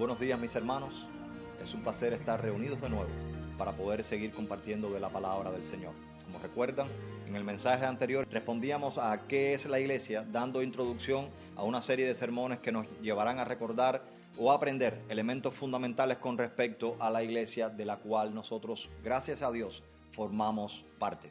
Buenos días mis hermanos, es un placer estar reunidos de nuevo para poder seguir compartiendo de la palabra del Señor. Como recuerdan, en el mensaje anterior respondíamos a qué es la iglesia, dando introducción a una serie de sermones que nos llevarán a recordar o aprender elementos fundamentales con respecto a la iglesia de la cual nosotros, gracias a Dios, formamos parte.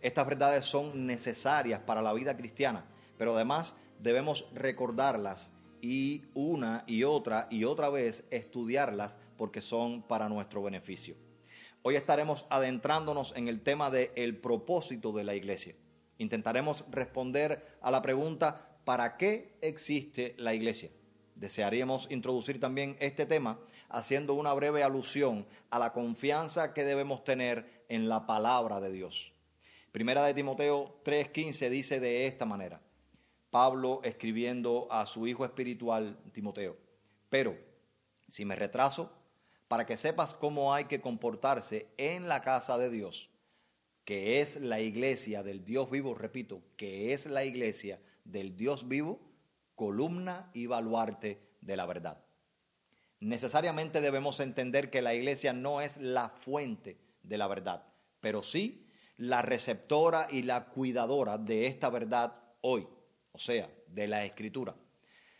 Estas verdades son necesarias para la vida cristiana, pero además debemos recordarlas y una y otra y otra vez estudiarlas porque son para nuestro beneficio. Hoy estaremos adentrándonos en el tema del el propósito de la iglesia. Intentaremos responder a la pregunta ¿para qué existe la iglesia? Desearíamos introducir también este tema haciendo una breve alusión a la confianza que debemos tener en la palabra de Dios. Primera de Timoteo 3:15 dice de esta manera: Pablo escribiendo a su hijo espiritual Timoteo. Pero, si me retraso, para que sepas cómo hay que comportarse en la casa de Dios, que es la iglesia del Dios vivo, repito, que es la iglesia del Dios vivo, columna y baluarte de la verdad. Necesariamente debemos entender que la iglesia no es la fuente de la verdad, pero sí la receptora y la cuidadora de esta verdad hoy o sea, de la escritura.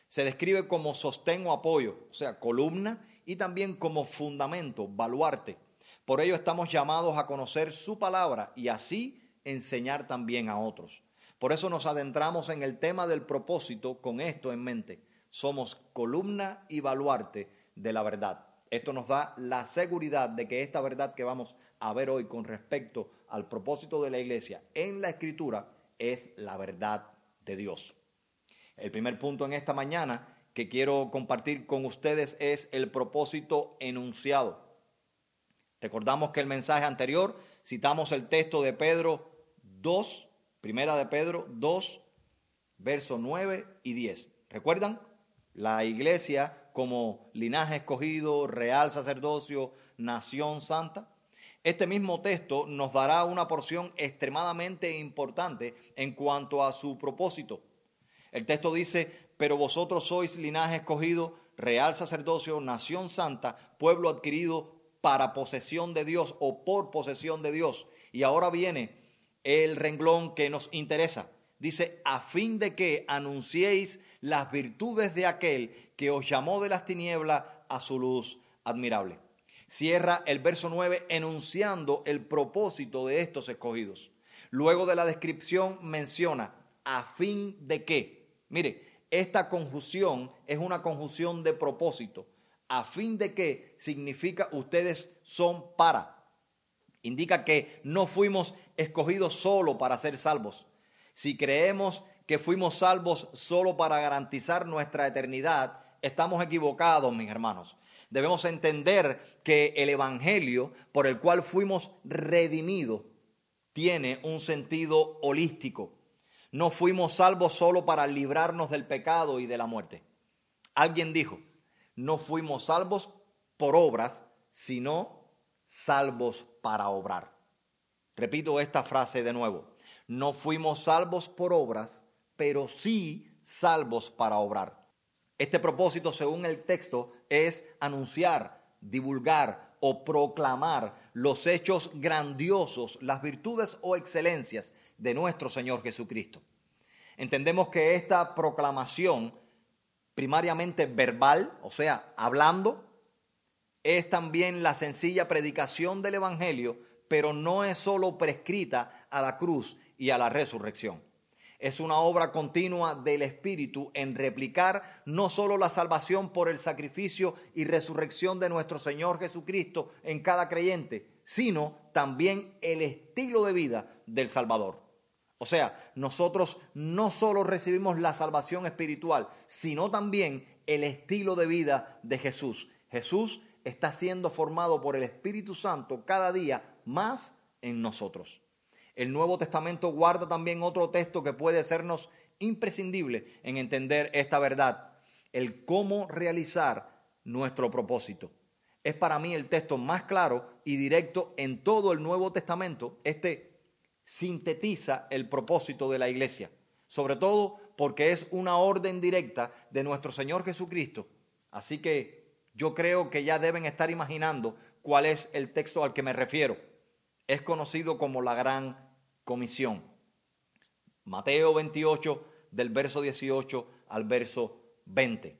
Se describe como sostén o apoyo, o sea, columna, y también como fundamento, baluarte. Por ello estamos llamados a conocer su palabra y así enseñar también a otros. Por eso nos adentramos en el tema del propósito con esto en mente. Somos columna y baluarte de la verdad. Esto nos da la seguridad de que esta verdad que vamos a ver hoy con respecto al propósito de la iglesia en la escritura es la verdad de Dios. El primer punto en esta mañana que quiero compartir con ustedes es el propósito enunciado. Recordamos que el mensaje anterior citamos el texto de Pedro 2, primera de Pedro 2, versos 9 y 10. ¿Recuerdan? La iglesia como linaje escogido, real sacerdocio, nación santa. Este mismo texto nos dará una porción extremadamente importante en cuanto a su propósito. El texto dice, pero vosotros sois linaje escogido, real sacerdocio, nación santa, pueblo adquirido para posesión de Dios o por posesión de Dios. Y ahora viene el renglón que nos interesa. Dice, a fin de que anunciéis las virtudes de aquel que os llamó de las tinieblas a su luz admirable. Cierra el verso 9 enunciando el propósito de estos escogidos. Luego de la descripción menciona a fin de qué. Mire, esta conjunción es una conjunción de propósito. A fin de qué significa ustedes son para. Indica que no fuimos escogidos solo para ser salvos. Si creemos que fuimos salvos solo para garantizar nuestra eternidad, estamos equivocados, mis hermanos debemos entender que el Evangelio por el cual fuimos redimidos tiene un sentido holístico. No fuimos salvos solo para librarnos del pecado y de la muerte. Alguien dijo, no fuimos salvos por obras, sino salvos para obrar. Repito esta frase de nuevo. No fuimos salvos por obras, pero sí salvos para obrar. Este propósito, según el texto, es anunciar, divulgar o proclamar los hechos grandiosos, las virtudes o excelencias de nuestro Señor Jesucristo. Entendemos que esta proclamación, primariamente verbal, o sea, hablando, es también la sencilla predicación del Evangelio, pero no es solo prescrita a la cruz y a la resurrección es una obra continua del Espíritu en replicar no solo la salvación por el sacrificio y resurrección de nuestro Señor Jesucristo en cada creyente, sino también el estilo de vida del Salvador. O sea, nosotros no solo recibimos la salvación espiritual, sino también el estilo de vida de Jesús. Jesús está siendo formado por el Espíritu Santo cada día más en nosotros. El Nuevo Testamento guarda también otro texto que puede sernos imprescindible en entender esta verdad, el cómo realizar nuestro propósito. Es para mí el texto más claro y directo en todo el Nuevo Testamento. Este sintetiza el propósito de la iglesia, sobre todo porque es una orden directa de nuestro Señor Jesucristo. Así que yo creo que ya deben estar imaginando cuál es el texto al que me refiero. Es conocido como la Gran Comisión. Mateo 28, del verso 18 al verso 20.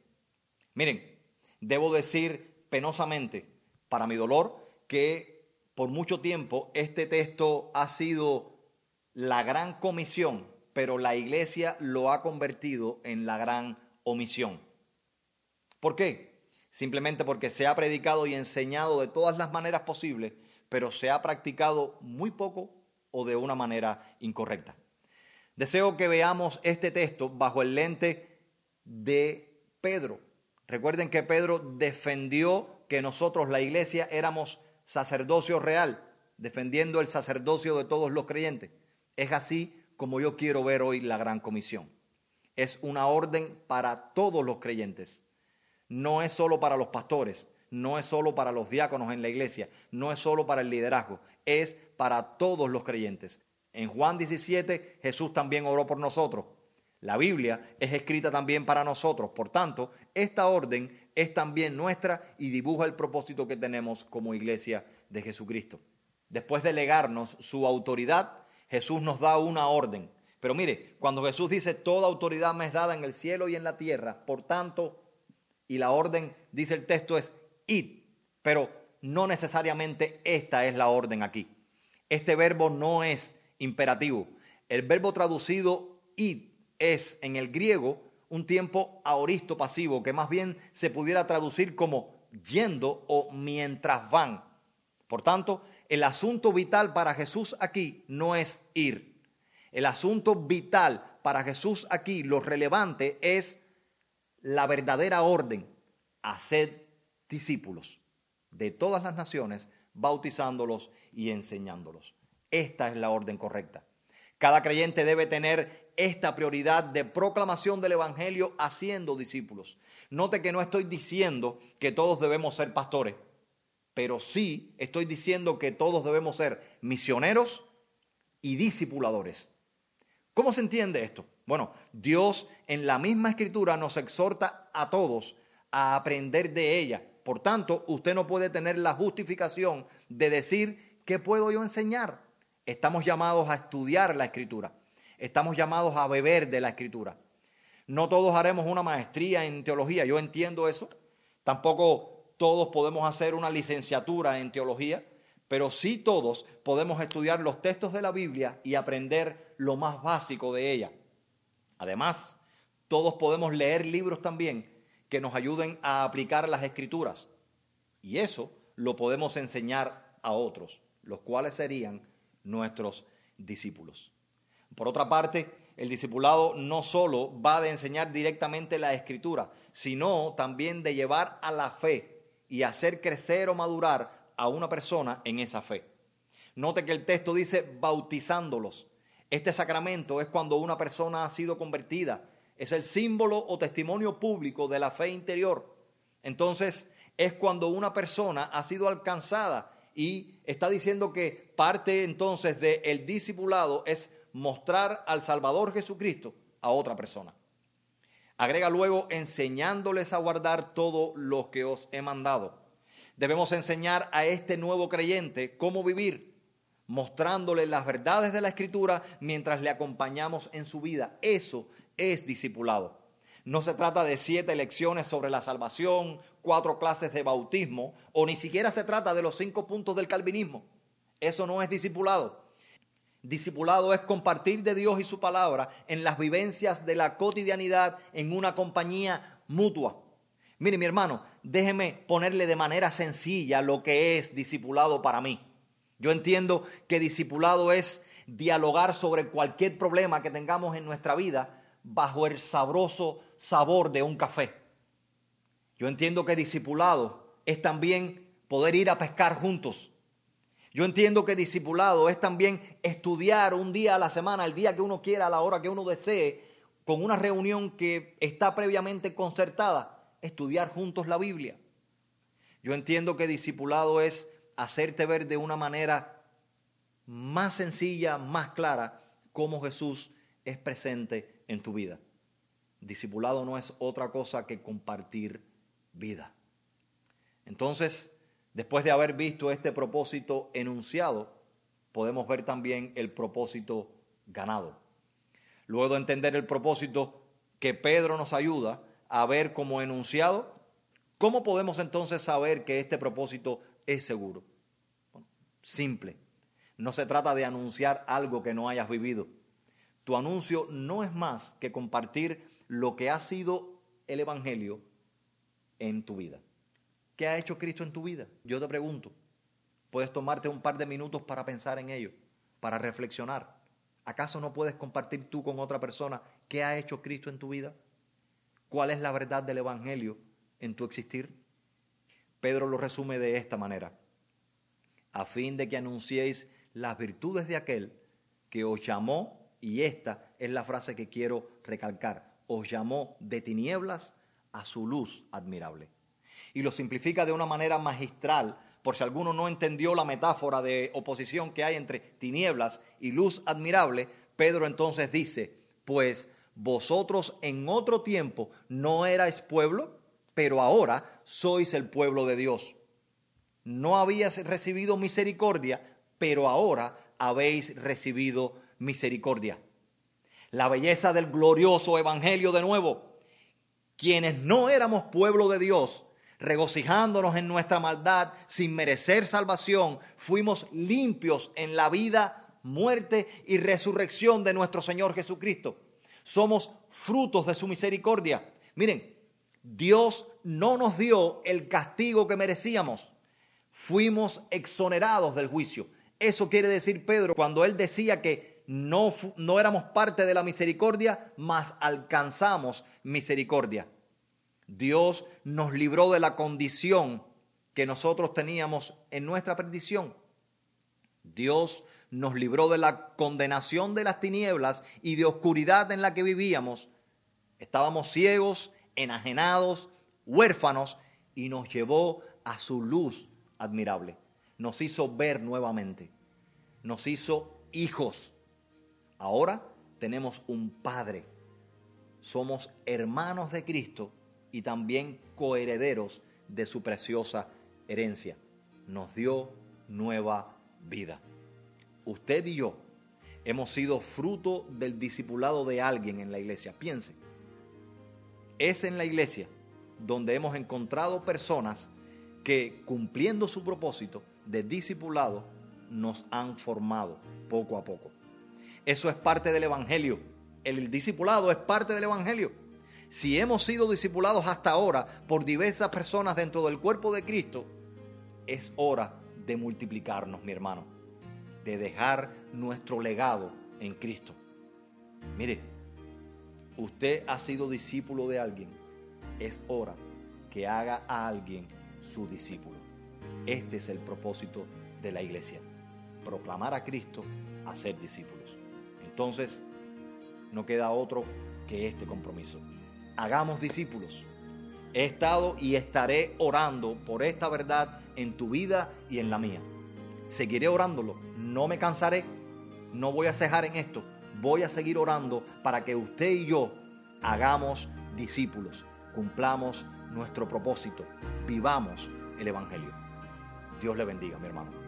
Miren, debo decir penosamente, para mi dolor, que por mucho tiempo este texto ha sido la gran comisión, pero la iglesia lo ha convertido en la gran omisión. ¿Por qué? Simplemente porque se ha predicado y enseñado de todas las maneras posibles, pero se ha practicado muy poco o de una manera incorrecta. Deseo que veamos este texto bajo el lente de Pedro. Recuerden que Pedro defendió que nosotros, la iglesia, éramos sacerdocio real, defendiendo el sacerdocio de todos los creyentes. Es así como yo quiero ver hoy la gran comisión. Es una orden para todos los creyentes. No es solo para los pastores, no es solo para los diáconos en la iglesia, no es solo para el liderazgo, es para todos los creyentes. En Juan 17 Jesús también oró por nosotros. La Biblia es escrita también para nosotros. Por tanto, esta orden es también nuestra y dibuja el propósito que tenemos como iglesia de Jesucristo. Después de legarnos su autoridad, Jesús nos da una orden. Pero mire, cuando Jesús dice, toda autoridad me es dada en el cielo y en la tierra, por tanto, y la orden, dice el texto, es id, pero no necesariamente esta es la orden aquí. Este verbo no es imperativo. El verbo traducido id es en el griego un tiempo aoristo pasivo que más bien se pudiera traducir como yendo o mientras van. Por tanto, el asunto vital para Jesús aquí no es ir. El asunto vital para Jesús aquí, lo relevante es la verdadera orden, hacer discípulos de todas las naciones, bautizándolos y enseñándolos. Esta es la orden correcta. Cada creyente debe tener esta prioridad de proclamación del Evangelio haciendo discípulos. Note que no estoy diciendo que todos debemos ser pastores, pero sí estoy diciendo que todos debemos ser misioneros y discipuladores. ¿Cómo se entiende esto? Bueno, Dios en la misma escritura nos exhorta a todos a aprender de ella. Por tanto, usted no puede tener la justificación de decir, ¿qué puedo yo enseñar? Estamos llamados a estudiar la escritura. Estamos llamados a beber de la escritura. No todos haremos una maestría en teología, yo entiendo eso. Tampoco todos podemos hacer una licenciatura en teología, pero sí todos podemos estudiar los textos de la Biblia y aprender lo más básico de ella. Además, todos podemos leer libros también que nos ayuden a aplicar las escrituras. Y eso lo podemos enseñar a otros, los cuales serían nuestros discípulos. Por otra parte, el discipulado no solo va de enseñar directamente la escritura, sino también de llevar a la fe y hacer crecer o madurar a una persona en esa fe. Note que el texto dice bautizándolos. Este sacramento es cuando una persona ha sido convertida. Es el símbolo o testimonio público de la fe interior. Entonces, es cuando una persona ha sido alcanzada y está diciendo que parte entonces del discipulado es mostrar al Salvador Jesucristo a otra persona. Agrega luego enseñándoles a guardar todo lo que os he mandado. Debemos enseñar a este nuevo creyente cómo vivir, mostrándole las verdades de la Escritura mientras le acompañamos en su vida. Eso es discipulado. No se trata de siete lecciones sobre la salvación, cuatro clases de bautismo, o ni siquiera se trata de los cinco puntos del calvinismo. Eso no es discipulado. Discipulado es compartir de Dios y su palabra en las vivencias de la cotidianidad en una compañía mutua. Mire, mi hermano, déjeme ponerle de manera sencilla lo que es discipulado para mí. Yo entiendo que discipulado es dialogar sobre cualquier problema que tengamos en nuestra vida bajo el sabroso sabor de un café. Yo entiendo que discipulado es también poder ir a pescar juntos yo entiendo que discipulado es también estudiar un día a la semana, el día que uno quiera, a la hora que uno desee, con una reunión que está previamente concertada, estudiar juntos la Biblia. Yo entiendo que discipulado es hacerte ver de una manera más sencilla, más clara, cómo Jesús es presente en tu vida. Discipulado no es otra cosa que compartir vida. Entonces, después de haber visto este propósito enunciado, podemos ver también el propósito ganado. Luego de entender el propósito que Pedro nos ayuda a ver como enunciado, ¿cómo podemos entonces saber que este propósito es seguro? simple. No se trata de anunciar algo que no hayas vivido. Tu anuncio no es más que compartir lo que ha sido el Evangelio en tu vida. ¿Qué ha hecho Cristo en tu vida? Yo te pregunto. Puedes tomarte un par de minutos para pensar en ello, para reflexionar. ¿Acaso no puedes compartir tú con otra persona qué ha hecho Cristo en tu vida? ¿Cuál es la verdad del Evangelio en tu existir? Pedro lo resume de esta manera. A fin de que anunciéis las virtudes de aquel que os llamó, y esta es la frase que quiero recalcar, os llamó de tinieblas a su luz admirable. Y lo simplifica de una manera magistral, por si alguno no entendió la metáfora de oposición que hay entre tinieblas y luz admirable, Pedro entonces dice, pues vosotros en otro tiempo no erais pueblo, pero ahora sois el pueblo de Dios. No habías recibido misericordia, pero ahora habéis recibido misericordia. La belleza del glorioso evangelio de nuevo quienes no éramos pueblo de Dios, regocijándonos en nuestra maldad sin merecer salvación, fuimos limpios en la vida, muerte y resurrección de nuestro Señor Jesucristo. Somos frutos de su misericordia. Miren, Dios no nos dio el castigo que merecíamos. Fuimos exonerados del juicio. Eso quiere decir Pedro cuando él decía que no, no éramos parte de la misericordia, mas alcanzamos misericordia. Dios nos libró de la condición que nosotros teníamos en nuestra perdición. Dios nos libró de la condenación de las tinieblas y de oscuridad en la que vivíamos. Estábamos ciegos, enajenados, huérfanos y nos llevó a su luz admirable. Nos hizo ver nuevamente. Nos hizo hijos. Ahora tenemos un Padre. Somos hermanos de Cristo y también coherederos de su preciosa herencia. Nos dio nueva vida. Usted y yo hemos sido fruto del discipulado de alguien en la iglesia. Piense, es en la iglesia donde hemos encontrado personas que cumpliendo su propósito de discipulado nos han formado poco a poco. Eso es parte del Evangelio. El discipulado es parte del Evangelio. Si hemos sido discipulados hasta ahora por diversas personas dentro del cuerpo de Cristo, es hora de multiplicarnos, mi hermano, de dejar nuestro legado en Cristo. Mire, usted ha sido discípulo de alguien, es hora que haga a alguien su discípulo. Este es el propósito de la iglesia, proclamar a Cristo, hacer discípulos. Entonces, no queda otro que este compromiso. Hagamos discípulos. He estado y estaré orando por esta verdad en tu vida y en la mía. Seguiré orándolo, no me cansaré, no voy a cejar en esto, voy a seguir orando para que usted y yo hagamos discípulos, cumplamos nuestro propósito, vivamos el Evangelio. Dios le bendiga, mi hermano.